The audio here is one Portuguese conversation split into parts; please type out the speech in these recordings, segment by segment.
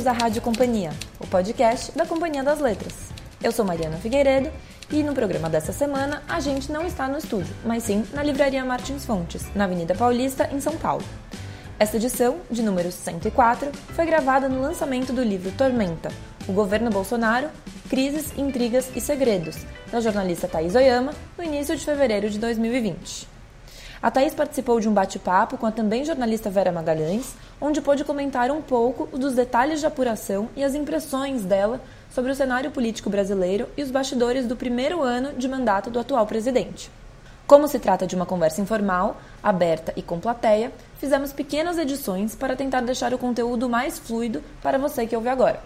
bem-vindos à Rádio Companhia, o podcast da Companhia das Letras. Eu sou Mariana Figueiredo e no programa dessa semana a gente não está no estúdio, mas sim na Livraria Martins Fontes, na Avenida Paulista, em São Paulo. Esta edição, de número 104, foi gravada no lançamento do livro Tormenta, o governo Bolsonaro, Crises, Intrigas e Segredos, da jornalista Thais Oyama, no início de fevereiro de 2020. A Thaís participou de um bate-papo com a também jornalista Vera Magalhães, onde pôde comentar um pouco dos detalhes de apuração e as impressões dela sobre o cenário político brasileiro e os bastidores do primeiro ano de mandato do atual presidente. Como se trata de uma conversa informal, aberta e com plateia, fizemos pequenas edições para tentar deixar o conteúdo mais fluido para você que ouve agora.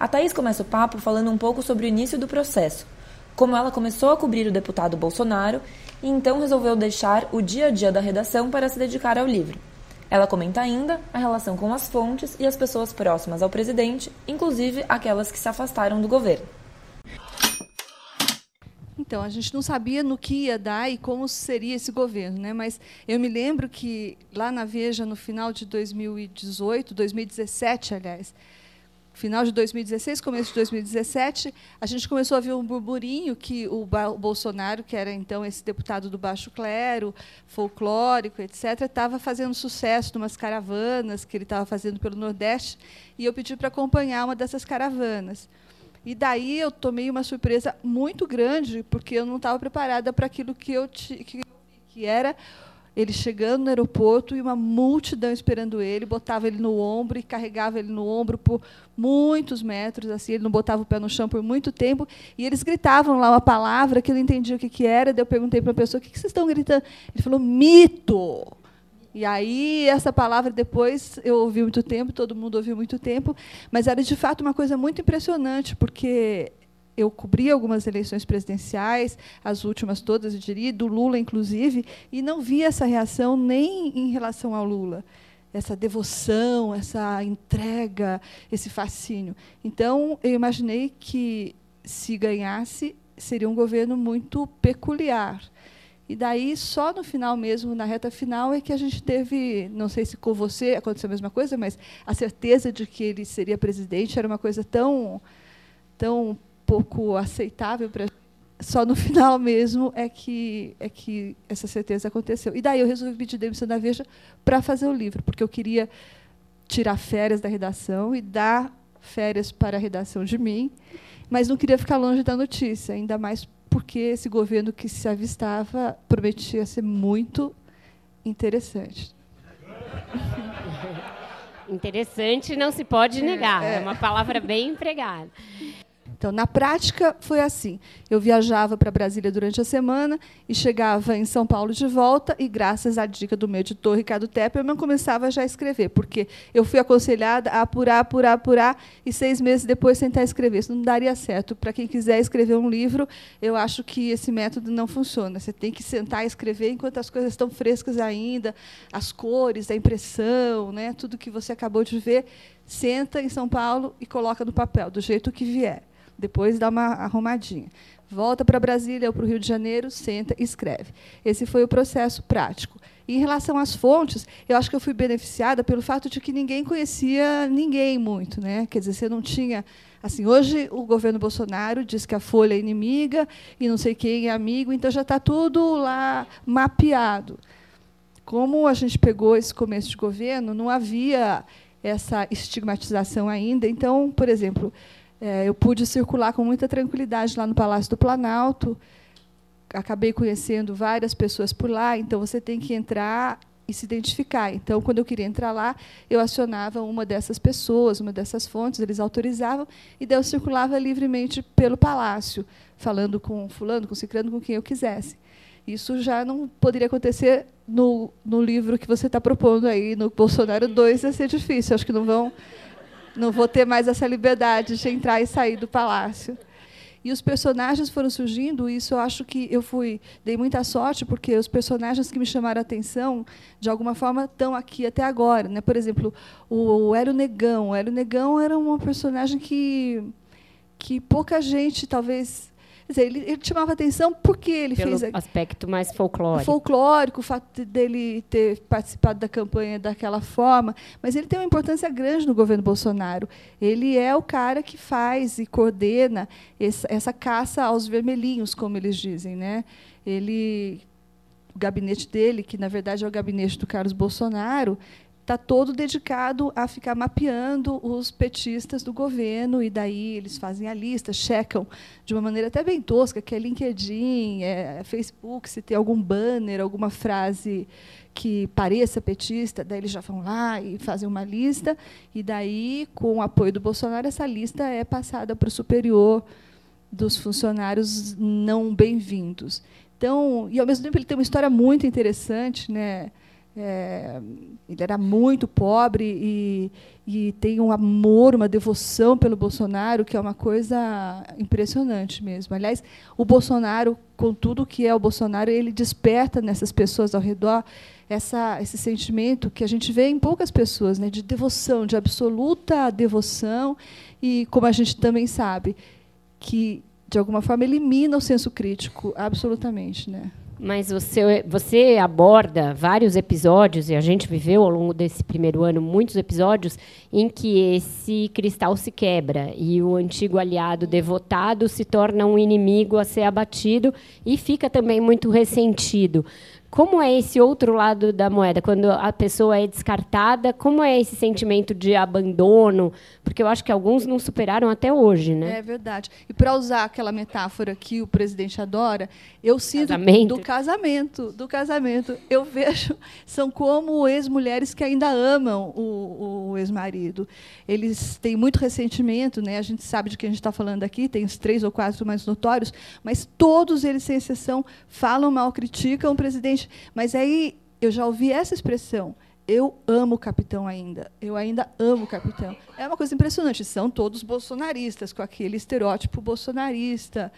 A Thaís começa o papo falando um pouco sobre o início do processo, como ela começou a cobrir o deputado Bolsonaro e então resolveu deixar o dia a dia da redação para se dedicar ao livro. Ela comenta ainda a relação com as fontes e as pessoas próximas ao presidente, inclusive aquelas que se afastaram do governo. Então, a gente não sabia no que ia dar e como seria esse governo, né? Mas eu me lembro que lá na Veja, no final de 2018, 2017, aliás, final de 2016, começo de 2017, a gente começou a ver um burburinho que o Bolsonaro, que era então esse deputado do baixo clero, folclórico, etc., estava fazendo sucesso umas caravanas que ele estava fazendo pelo Nordeste, e eu pedi para acompanhar uma dessas caravanas. E daí eu tomei uma surpresa muito grande, porque eu não estava preparada para aquilo que eu que, que era ele chegando no aeroporto e uma multidão esperando ele, botava ele no ombro e carregava ele no ombro por muitos metros, assim, ele não botava o pé no chão por muito tempo, e eles gritavam lá uma palavra que eu não entendia o que, que era, daí eu perguntei para a pessoa, o que, que vocês estão gritando? Ele falou, mito! E aí, essa palavra, depois, eu ouvi muito tempo, todo mundo ouviu muito tempo, mas era, de fato, uma coisa muito impressionante, porque eu cobri algumas eleições presidenciais, as últimas todas, eu diria, do Lula, inclusive, e não vi essa reação nem em relação ao Lula. Essa devoção, essa entrega, esse fascínio. Então, eu imaginei que, se ganhasse, seria um governo muito peculiar. E daí, só no final mesmo, na reta final, é que a gente teve, não sei se com você aconteceu a mesma coisa, mas a certeza de que ele seria presidente era uma coisa tão, tão pouco aceitável para só no final mesmo é que é que essa certeza aconteceu. E daí eu resolvi pedir demissão da Veja para fazer o livro, porque eu queria tirar férias da redação e dar férias para a redação de mim, mas não queria ficar longe da notícia, ainda mais porque esse governo que se avistava prometia ser muito interessante. Interessante não se pode negar, é, é uma palavra bem empregada. Então, na prática, foi assim. Eu viajava para Brasília durante a semana e chegava em São Paulo de volta, e graças à dica do meu editor, Ricardo Tepperman, começava já a escrever, porque eu fui aconselhada a apurar, apurar, apurar, e seis meses depois tentar escrever. Isso não daria certo. Para quem quiser escrever um livro, eu acho que esse método não funciona. Você tem que sentar e escrever enquanto as coisas estão frescas ainda, as cores, a impressão, né, tudo que você acabou de ver, senta em São Paulo e coloca no papel, do jeito que vier. Depois dá uma arrumadinha. Volta para Brasília ou para o Rio de Janeiro, senta e escreve. Esse foi o processo prático. Em relação às fontes, eu acho que eu fui beneficiada pelo fato de que ninguém conhecia ninguém muito, né? Quer dizer, você não tinha assim, hoje o governo Bolsonaro diz que a Folha é inimiga e não sei quem é amigo, então já está tudo lá mapeado. Como a gente pegou esse começo de governo, não havia essa estigmatização ainda. Então, por exemplo, é, eu pude circular com muita tranquilidade lá no Palácio do Planalto. Acabei conhecendo várias pessoas por lá, então você tem que entrar e se identificar. Então, quando eu queria entrar lá, eu acionava uma dessas pessoas, uma dessas fontes, eles autorizavam, e daí eu circulava livremente pelo palácio, falando com fulano, com ciclano, com quem eu quisesse. Isso já não poderia acontecer no, no livro que você está propondo aí, no Bolsonaro 2, ia ser difícil. Acho que não vão não vou ter mais essa liberdade de entrar e sair do palácio. E os personagens foram surgindo, e isso eu acho que eu fui dei muita sorte, porque os personagens que me chamaram a atenção, de alguma forma, estão aqui até agora. Né? Por exemplo, o Hélio Negão. O Hélio Negão era um personagem que, que pouca gente, talvez. Dizer, ele, ele chamava atenção porque ele Pelo fez aspecto mais folclórico. Folclórico, o fato dele ter participado da campanha daquela forma, mas ele tem uma importância grande no governo Bolsonaro. Ele é o cara que faz e coordena essa, essa caça aos vermelhinhos, como eles dizem, né? Ele o gabinete dele, que na verdade é o gabinete do Carlos Bolsonaro, está todo dedicado a ficar mapeando os petistas do governo, e daí eles fazem a lista, checam de uma maneira até bem tosca, que é LinkedIn, é Facebook, se tem algum banner, alguma frase que pareça petista, daí eles já vão lá e fazem uma lista, e daí, com o apoio do Bolsonaro, essa lista é passada para o superior dos funcionários não bem-vindos. Então, e ao mesmo tempo ele tem uma história muito interessante, né? É, ele era muito pobre e, e, tem um amor, uma devoção pelo Bolsonaro, que é uma coisa impressionante mesmo. Aliás, o Bolsonaro, com tudo que é o Bolsonaro, ele desperta nessas pessoas ao redor essa, esse sentimento que a gente vê em poucas pessoas, né, de devoção, de absoluta devoção, e como a gente também sabe, que de alguma forma elimina o senso crítico, absolutamente, né? Mas você, você aborda vários episódios, e a gente viveu ao longo desse primeiro ano muitos episódios, em que esse cristal se quebra e o antigo aliado devotado se torna um inimigo a ser abatido e fica também muito ressentido. Como é esse outro lado da moeda? Quando a pessoa é descartada, como é esse sentimento de abandono? Porque eu acho que alguns não superaram até hoje, né? É verdade. E para usar aquela metáfora que o presidente adora, eu sinto casamento. do casamento, do casamento, eu vejo são como ex-mulheres que ainda amam o, o ex-marido. Eles têm muito ressentimento, né? A gente sabe de quem a gente está falando aqui, tem os três ou quatro mais notórios, mas todos eles, sem exceção, falam mal, criticam o presidente mas aí eu já ouvi essa expressão. Eu amo o capitão ainda. Eu ainda amo o capitão. É uma coisa impressionante. São todos bolsonaristas, com aquele estereótipo bolsonarista.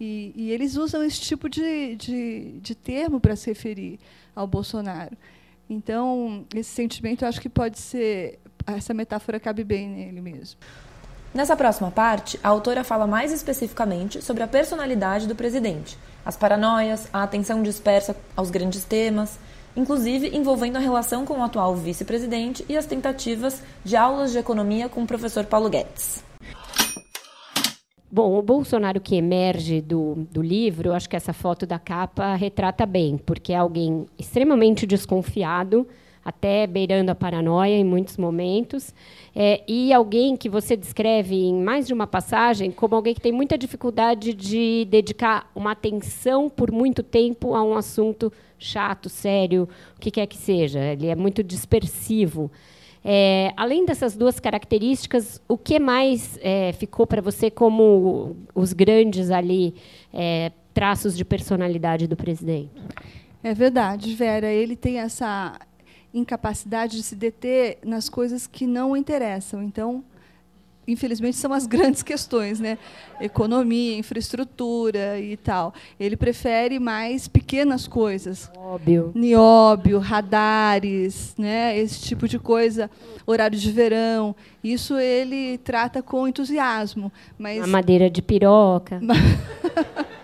E, e eles usam esse tipo de, de, de termo para se referir ao Bolsonaro. Então, esse sentimento, eu acho que pode ser. Essa metáfora cabe bem nele mesmo. Nessa próxima parte, a autora fala mais especificamente sobre a personalidade do presidente, as paranoias, a atenção dispersa aos grandes temas, inclusive envolvendo a relação com o atual vice-presidente e as tentativas de aulas de economia com o professor Paulo Guedes. Bom, o Bolsonaro que emerge do, do livro, acho que essa foto da capa retrata bem, porque é alguém extremamente desconfiado, até beirando a paranoia em muitos momentos, é, e alguém que você descreve em mais de uma passagem como alguém que tem muita dificuldade de dedicar uma atenção por muito tempo a um assunto chato, sério, o que quer que seja. Ele é muito dispersivo. É, além dessas duas características, o que mais é, ficou para você como os grandes ali é, traços de personalidade do presidente? É verdade, Vera. Ele tem essa incapacidade de se deter nas coisas que não interessam. Então, infelizmente, são as grandes questões, né? Economia, infraestrutura e tal. Ele prefere mais pequenas coisas. Óbvio. Nióbio, radares, né? Esse tipo de coisa. Horário de verão. Isso ele trata com entusiasmo. Mas... A madeira de piroca.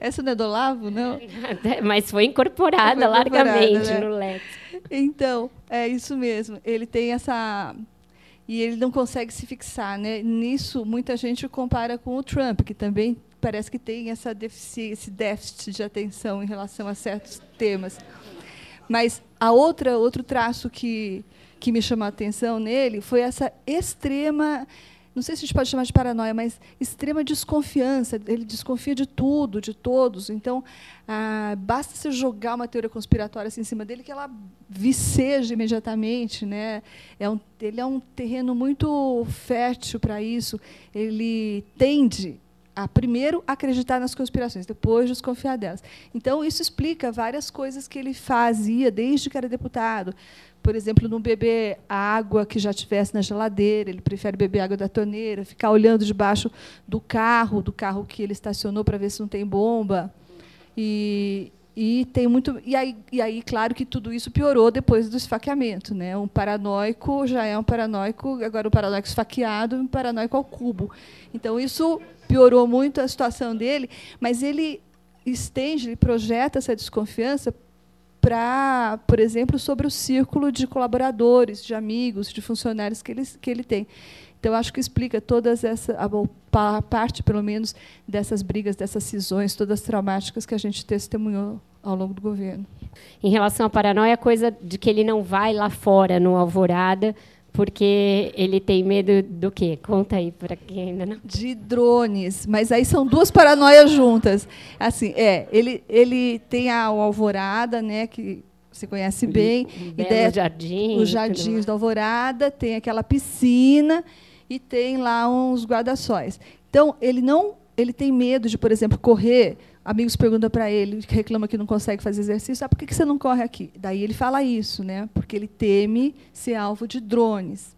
Essa não é do Olavo, não? Mas foi incorporada, foi incorporada largamente né? no Lex. Então, é isso mesmo. Ele tem essa e ele não consegue se fixar, né? Nisso muita gente compara com o Trump, que também parece que tem essa esse déficit de atenção em relação a certos temas. Mas a outra outro traço que que me chamou a atenção nele foi essa extrema não sei se a gente pode chamar de paranoia, mas extrema desconfiança. Ele desconfia de tudo, de todos. Então, ah, basta se jogar uma teoria conspiratória assim, em cima dele que ela viceja imediatamente. Né? É um, ele é um terreno muito fértil para isso. Ele tende a primeiro acreditar nas conspirações, depois desconfiar delas. Então isso explica várias coisas que ele fazia desde que era deputado por exemplo, não beber água que já tivesse na geladeira, ele prefere beber água da torneira, ficar olhando debaixo do carro, do carro que ele estacionou para ver se não tem bomba. E E tem muito e aí, e aí, claro que tudo isso piorou depois do esfaqueamento, né? Um paranoico já é um paranoico, agora um paranoico esfaqueado, um paranoico ao cubo. Então isso piorou muito a situação dele, mas ele estende, ele projeta essa desconfiança para, por exemplo, sobre o círculo de colaboradores, de amigos, de funcionários que ele, que ele tem. Então, acho que explica todas essa a parte, pelo menos, dessas brigas, dessas cisões, todas traumáticas que a gente testemunhou ao longo do governo. Em relação à paranoia, a coisa de que ele não vai lá fora no Alvorada, porque ele tem medo do quê? Conta aí para quem ainda não. De drones, mas aí são duas paranoias juntas. Assim, é, ele ele tem a Alvorada, né, que você conhece bem, ideia, jardim, os jardins da Alvorada, tem aquela piscina e tem lá uns guarda-sóis. Então, ele não ele tem medo de, por exemplo, correr. Amigos perguntam para ele, que reclama que não consegue fazer exercício, ah, por que você não corre aqui? Daí ele fala isso, né? porque ele teme ser alvo de drones.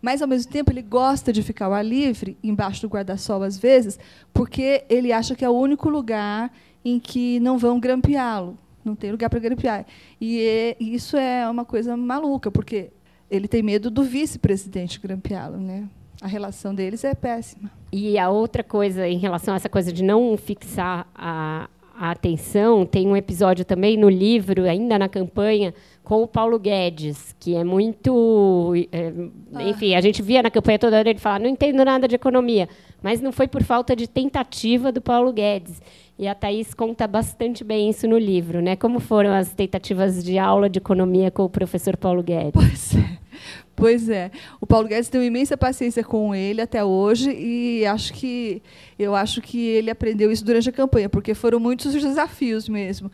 Mas, ao mesmo tempo, ele gosta de ficar ao ar livre, embaixo do guarda-sol, às vezes, porque ele acha que é o único lugar em que não vão grampeá-lo. Não tem lugar para grampear. E, é, isso é uma coisa maluca, porque ele tem medo do vice-presidente grampeá-lo. Né? A relação deles é péssima. E a outra coisa, em relação a essa coisa de não fixar a, a atenção, tem um episódio também no livro, ainda na campanha, com o Paulo Guedes, que é muito. É, enfim, a gente via na campanha toda hora ele falar: não entendo nada de economia. Mas não foi por falta de tentativa do Paulo Guedes. E a Thais conta bastante bem isso no livro. Né? Como foram as tentativas de aula de economia com o professor Paulo Guedes? Pois é. Pois é. O Paulo Guedes tem imensa paciência com ele até hoje e acho que eu acho que ele aprendeu isso durante a campanha, porque foram muitos os desafios mesmo.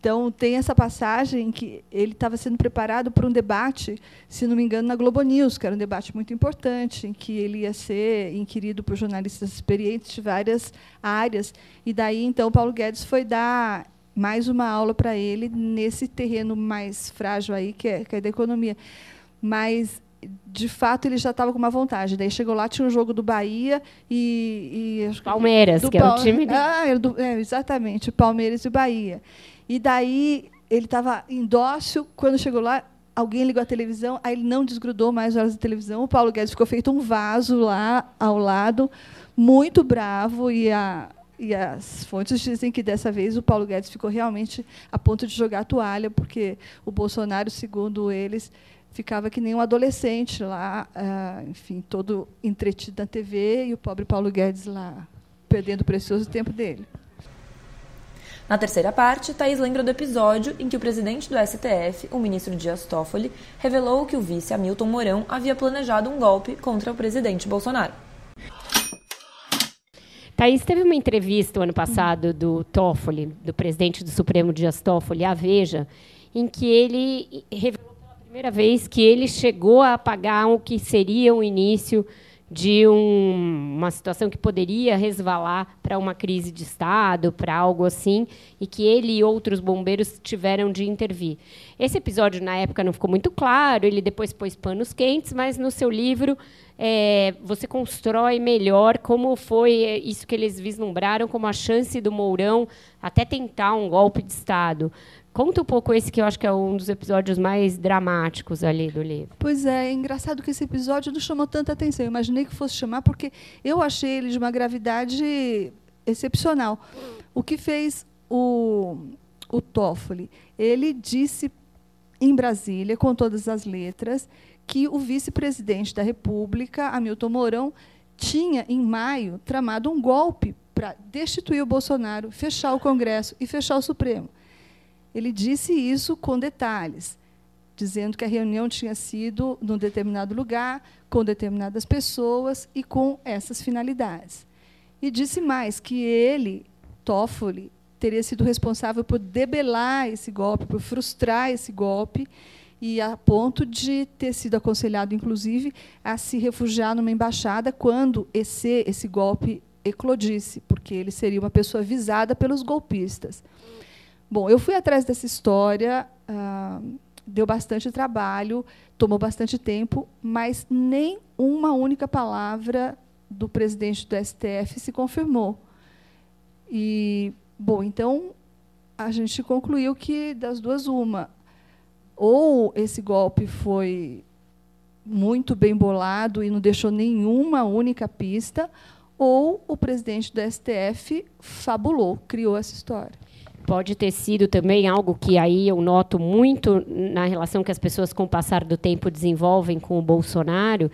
Então tem essa passagem que ele estava sendo preparado para um debate, se não me engano, na Globo News, que era um debate muito importante, em que ele ia ser inquirido por jornalistas experientes de várias áreas. E daí então o Paulo Guedes foi dar mais uma aula para ele nesse terreno mais frágil aí que é, que é da economia. Mas de fato ele já estava com uma vontade. Daí chegou lá, tinha um jogo do Bahia e. e Palmeiras, que é o time. De... Ah, do, é, exatamente, Palmeiras e Bahia. E daí ele estava em dócil, quando chegou lá, alguém ligou a televisão, aí ele não desgrudou mais horas da televisão. O Paulo Guedes ficou feito um vaso lá ao lado, muito bravo, e a. E as fontes dizem que dessa vez o Paulo Guedes ficou realmente a ponto de jogar a toalha, porque o Bolsonaro, segundo eles, ficava que nem um adolescente lá, ah, enfim, todo entretido na TV e o pobre Paulo Guedes lá perdendo o precioso tempo dele. Na terceira parte, Thaís lembra do episódio em que o presidente do STF, o ministro Dias Toffoli, revelou que o vice Hamilton Mourão havia planejado um golpe contra o presidente Bolsonaro. Thaís, teve uma entrevista o ano passado do Toffoli, do presidente do Supremo Dias Toffoli, à Veja, em que ele revelou primeira vez que ele chegou a apagar o que seria o início de um, uma situação que poderia resvalar para uma crise de Estado, para algo assim, e que ele e outros bombeiros tiveram de intervir. Esse episódio, na época, não ficou muito claro, ele depois pôs panos quentes, mas no seu livro é, você constrói melhor como foi isso que eles vislumbraram como a chance do Mourão até tentar um golpe de Estado. Conta um pouco esse que eu acho que é um dos episódios mais dramáticos ali do livro. Pois é, é engraçado que esse episódio não chamou tanta atenção. Eu imaginei que fosse chamar porque eu achei ele de uma gravidade excepcional. O que fez o, o Toffoli? Ele disse em Brasília, com todas as letras, que o vice-presidente da República, Hamilton Mourão, tinha, em maio, tramado um golpe para destituir o Bolsonaro, fechar o Congresso e fechar o Supremo. Ele disse isso com detalhes, dizendo que a reunião tinha sido num determinado lugar, com determinadas pessoas e com essas finalidades. E disse mais que ele, Toffoli, teria sido responsável por debelar esse golpe, por frustrar esse golpe, e a ponto de ter sido aconselhado, inclusive, a se refugiar numa embaixada quando esse, esse golpe eclodisse, porque ele seria uma pessoa visada pelos golpistas. Bom, eu fui atrás dessa história, ah, deu bastante trabalho, tomou bastante tempo, mas nem uma única palavra do presidente do STF se confirmou. E, bom, então, a gente concluiu que das duas uma, ou esse golpe foi muito bem bolado e não deixou nenhuma única pista, ou o presidente do STF fabulou, criou essa história. Pode ter sido também algo que aí eu noto muito na relação que as pessoas, com o passar do tempo, desenvolvem com o Bolsonaro,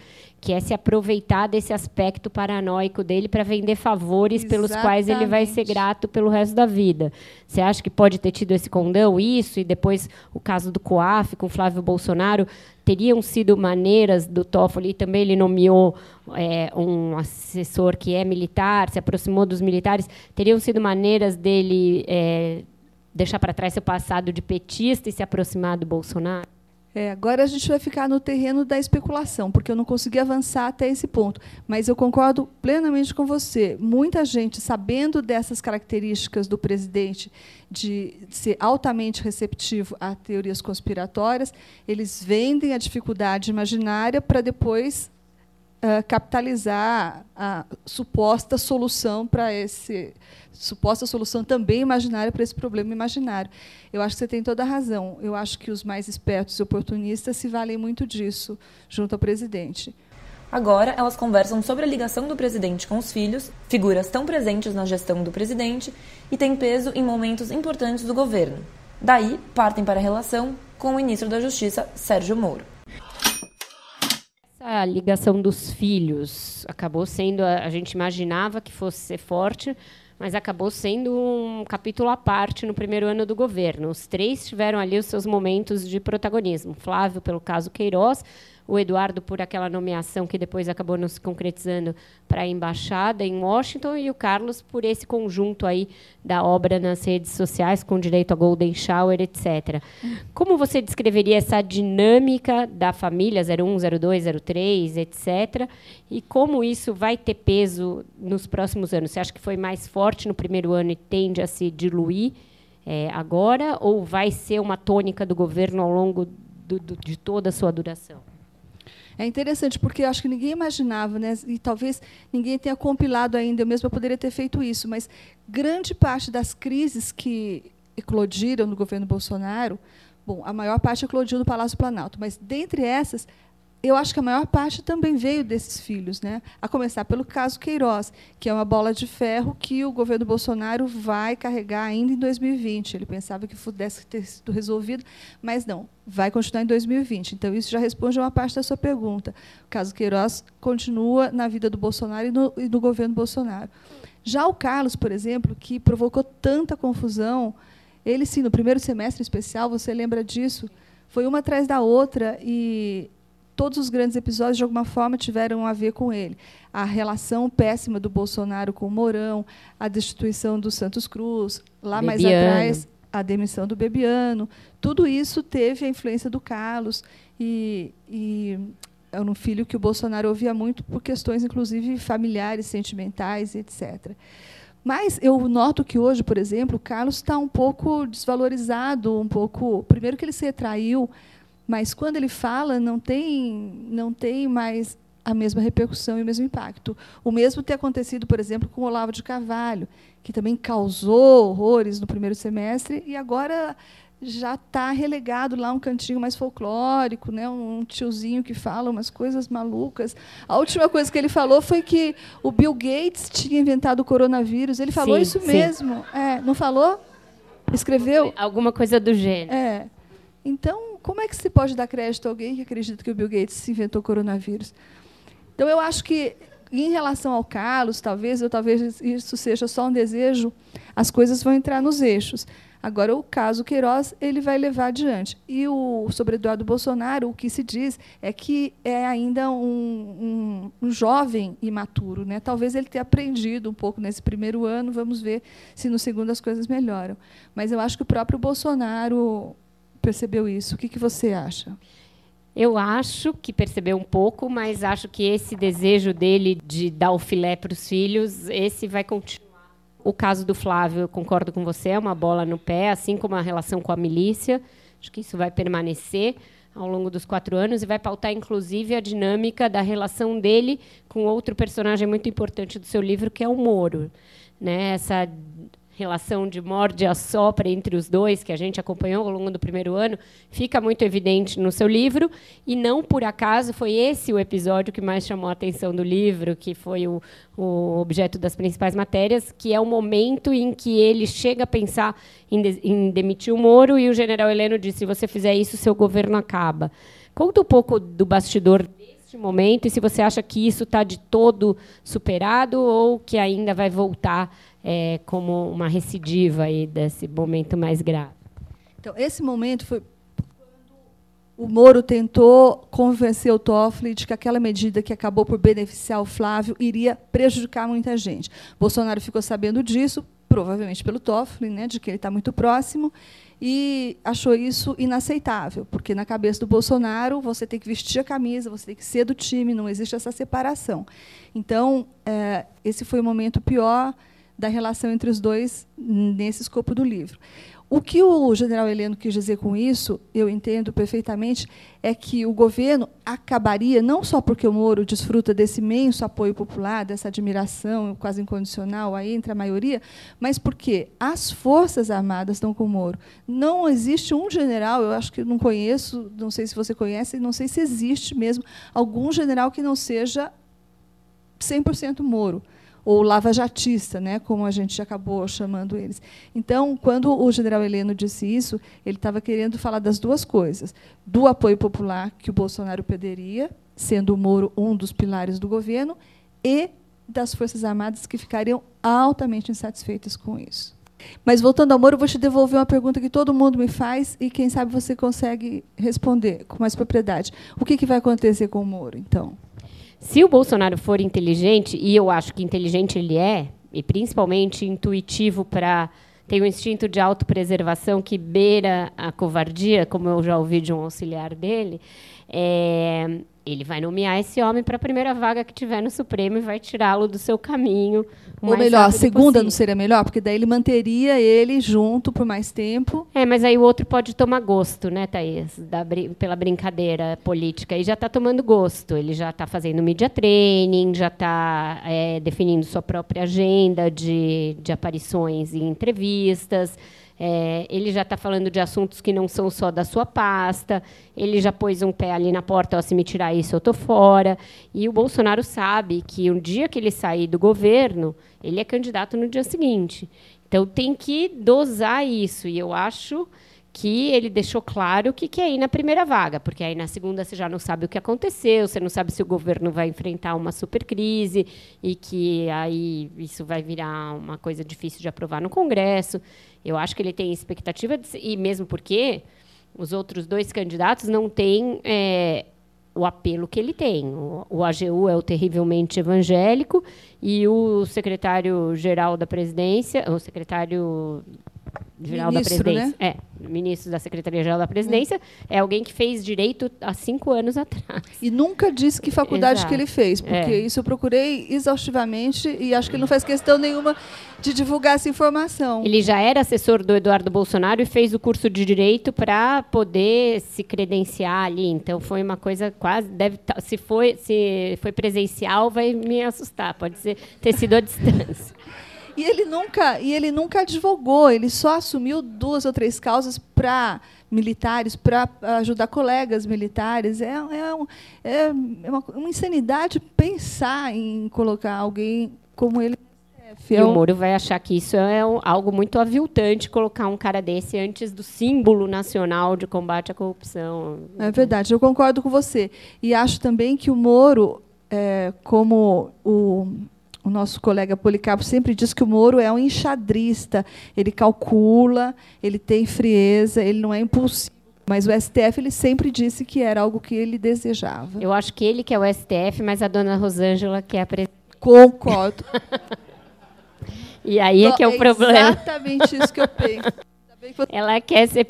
que é se aproveitar desse aspecto paranoico dele para vender favores Exatamente. pelos quais ele vai ser grato pelo resto da vida. Você acha que pode ter tido esse condão, isso, e depois o caso do COAF com Flávio Bolsonaro, teriam sido maneiras do Toffoli, também ele nomeou é, um assessor que é militar, se aproximou dos militares, teriam sido maneiras dele é, deixar para trás seu passado de petista e se aproximar do Bolsonaro? É, agora a gente vai ficar no terreno da especulação, porque eu não consegui avançar até esse ponto. Mas eu concordo plenamente com você. Muita gente, sabendo dessas características do presidente, de ser altamente receptivo a teorias conspiratórias, eles vendem a dificuldade imaginária para depois uh, capitalizar a suposta solução para esse suposta solução também imaginária para esse problema imaginário. Eu acho que você tem toda a razão. Eu acho que os mais espertos e oportunistas se valem muito disso junto ao presidente. Agora, elas conversam sobre a ligação do presidente com os filhos, figuras tão presentes na gestão do presidente e têm peso em momentos importantes do governo. Daí, partem para a relação com o ministro da Justiça, Sérgio Moro. Ligação dos filhos acabou sendo, a gente imaginava que fosse ser forte, mas acabou sendo um capítulo à parte no primeiro ano do governo. Os três tiveram ali os seus momentos de protagonismo. Flávio, pelo caso Queiroz, o Eduardo por aquela nomeação que depois acabou não se concretizando para a embaixada em Washington e o Carlos por esse conjunto aí da obra nas redes sociais com direito a golden shower, etc. Como você descreveria essa dinâmica da família 01, 02, 03, etc. E como isso vai ter peso nos próximos anos? Você acha que foi mais forte no primeiro ano e tende a se diluir é, agora ou vai ser uma tônica do governo ao longo do, do, de toda a sua duração? É interessante, porque eu acho que ninguém imaginava, né, e talvez ninguém tenha compilado ainda, eu mesma poderia ter feito isso, mas grande parte das crises que eclodiram no governo Bolsonaro, bom, a maior parte eclodiu no Palácio Planalto, mas dentre essas, eu acho que a maior parte também veio desses filhos, né? a começar pelo caso Queiroz, que é uma bola de ferro que o governo Bolsonaro vai carregar ainda em 2020. Ele pensava que pudesse ter sido resolvido, mas não, vai continuar em 2020. Então, isso já responde a uma parte da sua pergunta. O caso Queiroz continua na vida do Bolsonaro e no, e no governo Bolsonaro. Já o Carlos, por exemplo, que provocou tanta confusão, ele, sim, no primeiro semestre especial, você lembra disso, foi uma atrás da outra e todos os grandes episódios, de alguma forma, tiveram a ver com ele. A relação péssima do Bolsonaro com o Mourão, a destituição do Santos Cruz, lá Bebiano. mais atrás, a demissão do Bebiano. Tudo isso teve a influência do Carlos. E, e é um filho que o Bolsonaro ouvia muito por questões, inclusive, familiares, sentimentais, etc. Mas eu noto que hoje, por exemplo, o Carlos está um pouco desvalorizado, um pouco. Primeiro que ele se retraiu mas quando ele fala, não tem, não tem mais a mesma repercussão e o mesmo impacto. O mesmo tem acontecido, por exemplo, com o Olavo de Carvalho, que também causou horrores no primeiro semestre e agora já está relegado lá um cantinho mais folclórico, né? um tiozinho que fala umas coisas malucas. A última coisa que ele falou foi que o Bill Gates tinha inventado o coronavírus. Ele falou sim, isso sim. mesmo. É, não falou? Escreveu? Alguma coisa do gênero. É. Então, como é que se pode dar crédito a alguém que acredita que o Bill Gates inventou o coronavírus? Então, eu acho que, em relação ao Carlos, talvez, ou talvez isso seja só um desejo, as coisas vão entrar nos eixos. Agora, o caso Queiroz, ele vai levar adiante. E o, sobre Eduardo Bolsonaro, o que se diz é que é ainda um, um, um jovem imaturo. Né? Talvez ele tenha aprendido um pouco nesse primeiro ano, vamos ver se no segundo as coisas melhoram. Mas eu acho que o próprio Bolsonaro percebeu isso. O que, que você acha? Eu acho que percebeu um pouco, mas acho que esse desejo dele de dar o filé para os filhos, esse vai continuar. O caso do Flávio, eu concordo com você, é uma bola no pé, assim como a relação com a milícia. Acho que isso vai permanecer ao longo dos quatro anos e vai pautar, inclusive, a dinâmica da relação dele com outro personagem muito importante do seu livro, que é o Moro. Né? Essa relação de morde a sopra entre os dois, que a gente acompanhou ao longo do primeiro ano, fica muito evidente no seu livro. E não por acaso foi esse o episódio que mais chamou a atenção do livro, que foi o, o objeto das principais matérias, que é o momento em que ele chega a pensar em, de, em demitir o Moro e o general Heleno disse: se você fizer isso, seu governo acaba. Conta um pouco do bastidor deste momento e se você acha que isso está de todo superado ou que ainda vai voltar é, como uma recidiva aí desse momento mais grave. Então, esse momento foi o Moro tentou convencer o Toffoli de que aquela medida que acabou por beneficiar o Flávio iria prejudicar muita gente. Bolsonaro ficou sabendo disso, provavelmente pelo Toffoli, né, de que ele está muito próximo, e achou isso inaceitável, porque na cabeça do Bolsonaro você tem que vestir a camisa, você tem que ser do time, não existe essa separação. Então, é, esse foi o momento pior da relação entre os dois nesse escopo do livro. O que o general Heleno quis dizer com isso, eu entendo perfeitamente, é que o governo acabaria, não só porque o Moro desfruta desse imenso apoio popular, dessa admiração quase incondicional aí entre a maioria, mas porque as Forças Armadas estão com o Moro. Não existe um general, eu acho que não conheço, não sei se você conhece, não sei se existe mesmo algum general que não seja 100% Moro ou lavajatista, né, como a gente acabou chamando eles. Então, quando o general Heleno disse isso, ele estava querendo falar das duas coisas: do apoio popular que o Bolsonaro perderia, sendo o Moro um dos pilares do governo, e das Forças Armadas que ficariam altamente insatisfeitas com isso. Mas voltando ao Moro, vou te devolver uma pergunta que todo mundo me faz e quem sabe você consegue responder com mais propriedade. O que, que vai acontecer com o Moro, então? Se o Bolsonaro for inteligente, e eu acho que inteligente ele é, e principalmente intuitivo para tem um instinto de autopreservação que beira a covardia, como eu já ouvi de um auxiliar dele, é, ele vai nomear esse homem para a primeira vaga que tiver no Supremo e vai tirá-lo do seu caminho. Ou melhor, a segunda possível. não seria melhor? Porque daí ele manteria ele junto por mais tempo. É, mas aí o outro pode tomar gosto, né, Thaís? Da, pela brincadeira política. E já está tomando gosto. Ele já está fazendo media training, já está é, definindo sua própria agenda de, de aparições em entrevistas é, ele já está falando de assuntos que não são só da sua pasta. Ele já pôs um pé ali na porta, ó, se me tirar isso, eu estou fora. E o Bolsonaro sabe que um dia que ele sair do governo, ele é candidato no dia seguinte. Então tem que dosar isso. E eu acho que ele deixou claro que quer ir na primeira vaga, porque aí na segunda você já não sabe o que aconteceu, você não sabe se o governo vai enfrentar uma super crise e que aí isso vai virar uma coisa difícil de aprovar no Congresso. Eu acho que ele tem expectativa, de, e mesmo porque os outros dois candidatos não têm é, o apelo que ele tem. O, o, AGU é o terrivelmente evangélico e o secretário-geral da presidência, o secretário geral ministro, da presidência, né? é, ministro da Secretaria-Geral da Presidência, é alguém que fez direito há cinco anos atrás. E nunca disse que faculdade Exato. que ele fez, porque é. isso eu procurei exaustivamente e acho que ele não faz questão nenhuma de divulgar essa informação. Ele já era assessor do Eduardo Bolsonaro e fez o curso de direito para poder se credenciar ali. Então foi uma coisa quase deve se foi se foi presencial vai me assustar, pode ser ter sido à distância. E ele nunca, e ele nunca advogou, ele só assumiu duas ou três causas para militares, para ajudar colegas militares. É, é, um, é uma, uma, insanidade pensar em colocar alguém como ele. E o Moro vai achar que isso é algo muito aviltante colocar um cara desse antes do símbolo nacional de combate à corrupção. É verdade, eu concordo com você. E acho também que o Moro, é, como o o nosso colega Policarpo sempre diz que o Moro é um enxadrista. Ele calcula, ele tem frieza, ele não é impulsivo. Mas o STF ele sempre disse que era algo que ele desejava. Eu acho que ele que é o STF, mas a dona Rosângela que é a presidente. Concordo. e aí é que é o é problema. Exatamente isso que eu penso. Ela quer ser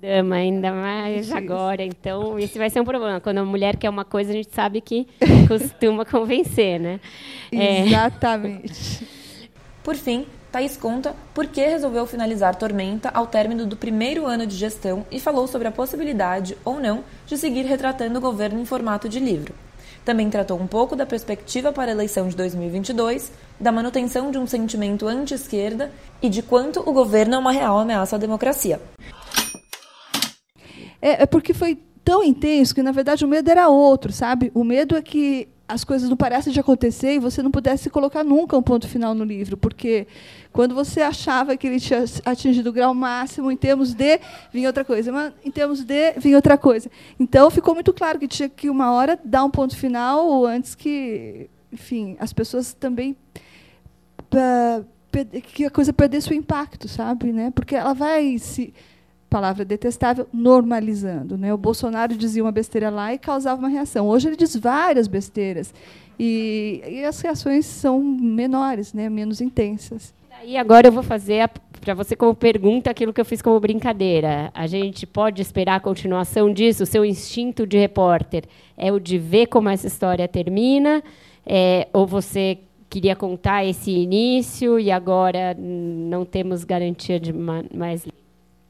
dama, ainda mais Isso. agora. Então, esse vai ser um problema. Quando a mulher quer uma coisa, a gente sabe que costuma convencer, né? É. Exatamente. Por fim, Thaís conta por que resolveu finalizar Tormenta ao término do primeiro ano de gestão e falou sobre a possibilidade, ou não, de seguir retratando o governo em formato de livro. Também tratou um pouco da perspectiva para a eleição de 2022 da manutenção de um sentimento anti-esquerda e de quanto o governo é uma real ameaça à democracia. É, é porque foi tão intenso que, na verdade, o medo era outro, sabe? O medo é que as coisas não parecem de acontecer e você não pudesse colocar nunca um ponto final no livro, porque quando você achava que ele tinha atingido o grau máximo em termos de, vinha outra coisa, mas em termos de, vinha outra coisa. Então ficou muito claro que tinha que uma hora dar um ponto final antes que, enfim, as pessoas também que a coisa perdesse o impacto, sabe, né? Porque ela vai se palavra detestável, normalizando. Né? O Bolsonaro dizia uma besteira lá e causava uma reação. Hoje ele diz várias besteiras. E, e as reações são menores, né? menos intensas. E agora eu vou fazer para você como pergunta aquilo que eu fiz como brincadeira. A gente pode esperar a continuação disso? O seu instinto de repórter é o de ver como essa história termina? É, ou você queria contar esse início e agora não temos garantia de mais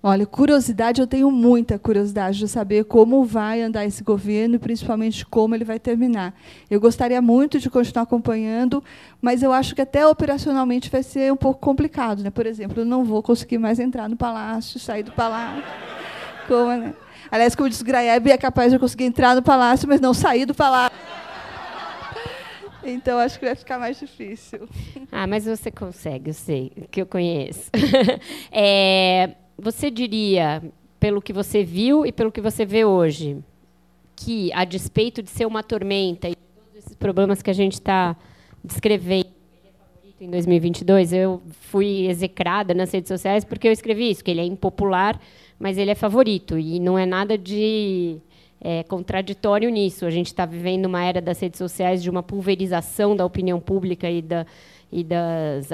Olha, curiosidade, eu tenho muita curiosidade de saber como vai andar esse governo e, principalmente, como ele vai terminar. Eu gostaria muito de continuar acompanhando, mas eu acho que até operacionalmente vai ser um pouco complicado. Né? Por exemplo, eu não vou conseguir mais entrar no palácio, sair do palácio. Como, né? Aliás, como disse Graeb, é capaz de eu conseguir entrar no palácio, mas não sair do palácio. Então acho que vai ficar mais difícil. Ah, mas você consegue, eu sei, que eu conheço. é, você diria, pelo que você viu e pelo que você vê hoje, que, a despeito de ser uma tormenta e todos esses problemas que a gente está descrevendo, ele é favorito em 2022? Eu fui execrada nas redes sociais porque eu escrevi isso, que ele é impopular, mas ele é favorito. E não é nada de é, contraditório nisso. A gente está vivendo uma era das redes sociais de uma pulverização da opinião pública e, da, e das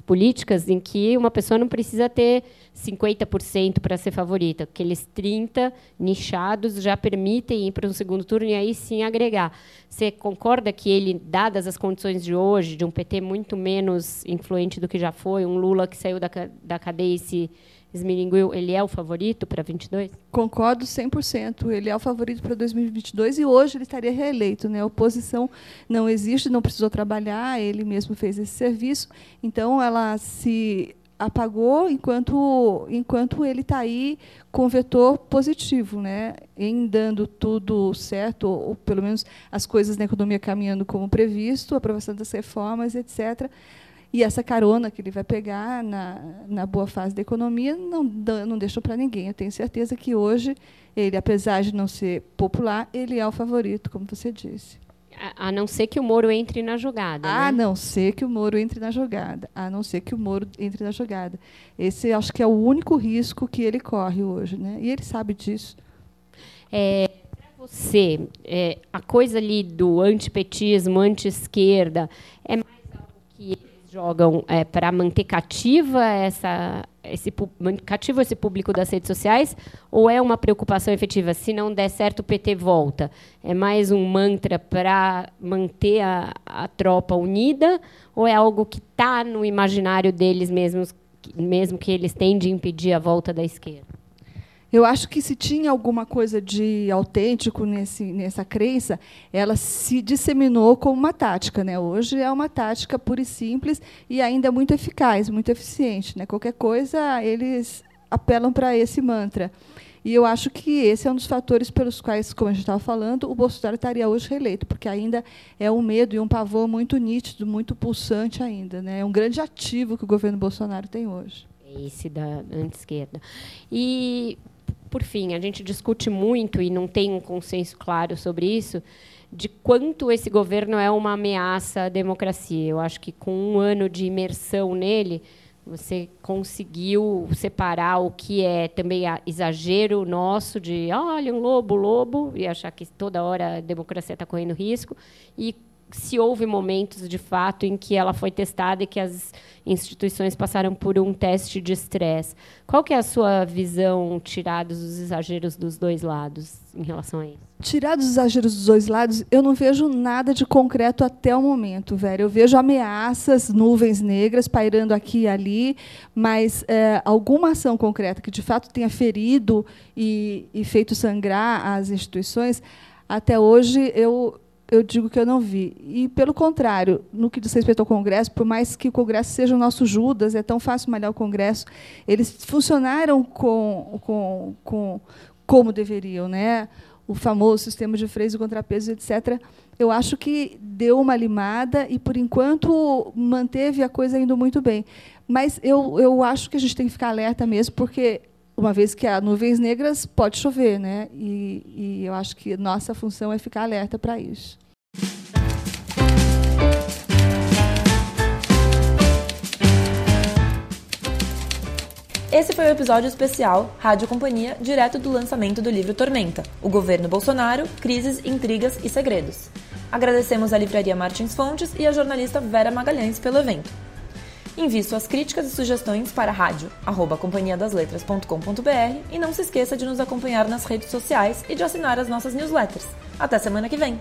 políticas em que uma pessoa não precisa ter 50% para ser favorita. Aqueles 30 nichados já permitem ir para um segundo turno e aí sim agregar. Você concorda que ele, dadas as condições de hoje, de um PT muito menos influente do que já foi, um Lula que saiu da, da cadeia e se esmilinguiu, ele é o favorito para 22? Concordo 100%. Ele é o favorito para 2022 e hoje ele estaria reeleito. Né? A oposição não existe, não precisou trabalhar, ele mesmo fez esse serviço. Então, ela se apagou enquanto enquanto ele está aí com vetor positivo, né, em dando tudo certo, ou, ou, pelo menos as coisas na economia caminhando como previsto, aprovação das reformas, etc. E essa carona que ele vai pegar na, na boa fase da economia não, não deixou para ninguém. Eu tenho certeza que hoje ele, apesar de não ser popular, ele é o favorito, como você disse. A não ser que o Moro entre na jogada. A né? não ser que o Moro entre na jogada. A não ser que o Moro entre na jogada. Esse acho que é o único risco que ele corre hoje. Né? E ele sabe disso. É, Para você, é, a coisa ali do antipetismo, anti-esquerda, é mais algo que jogam é, para manter cativa essa, esse, cativo esse público das redes sociais ou é uma preocupação efetiva? Se não der certo, o PT volta. É mais um mantra para manter a, a tropa unida ou é algo que está no imaginário deles mesmos, mesmo que eles têm de impedir a volta da esquerda? Eu acho que se tinha alguma coisa de autêntico nesse, nessa crença, ela se disseminou como uma tática. Né? Hoje é uma tática pura e simples e ainda muito eficaz, muito eficiente. Né? Qualquer coisa, eles apelam para esse mantra. E eu acho que esse é um dos fatores pelos quais, como a gente estava falando, o Bolsonaro estaria hoje reeleito, porque ainda é um medo e um pavor muito nítido, muito pulsante ainda. Né? É um grande ativo que o governo Bolsonaro tem hoje. Esse da anti-esquerda. E por fim, a gente discute muito e não tem um consenso claro sobre isso, de quanto esse governo é uma ameaça à democracia. Eu acho que com um ano de imersão nele, você conseguiu separar o que é também exagero nosso de olha um lobo, lobo, e achar que toda hora a democracia está correndo risco, e se houve momentos de fato em que ela foi testada e que as instituições passaram por um teste de estresse. Qual que é a sua visão, tirados os exageros dos dois lados, em relação a isso? Tirados os exageros dos dois lados, eu não vejo nada de concreto até o momento, velho. Eu vejo ameaças, nuvens negras pairando aqui e ali, mas é, alguma ação concreta que de fato tenha ferido e, e feito sangrar as instituições, até hoje eu eu digo que eu não vi. E, pelo contrário, no que diz respeito ao Congresso, por mais que o Congresso seja o nosso Judas, é tão fácil malhar o Congresso, eles funcionaram com, com, com como deveriam. Né? O famoso sistema de freios e contrapesos, etc. Eu acho que deu uma limada e, por enquanto, manteve a coisa indo muito bem. Mas eu, eu acho que a gente tem que ficar alerta mesmo, porque uma vez que há nuvens negras, pode chover, né? E, e eu acho que nossa função é ficar alerta para isso. Esse foi o episódio especial Rádio Companhia, direto do lançamento do livro Tormenta: O Governo Bolsonaro, Crises, Intrigas e Segredos. Agradecemos à Livraria Martins Fontes e à jornalista Vera Magalhães pelo evento. Envie suas críticas e sugestões para rádio, arroba companhiadasletras.com.br e não se esqueça de nos acompanhar nas redes sociais e de assinar as nossas newsletters. Até semana que vem!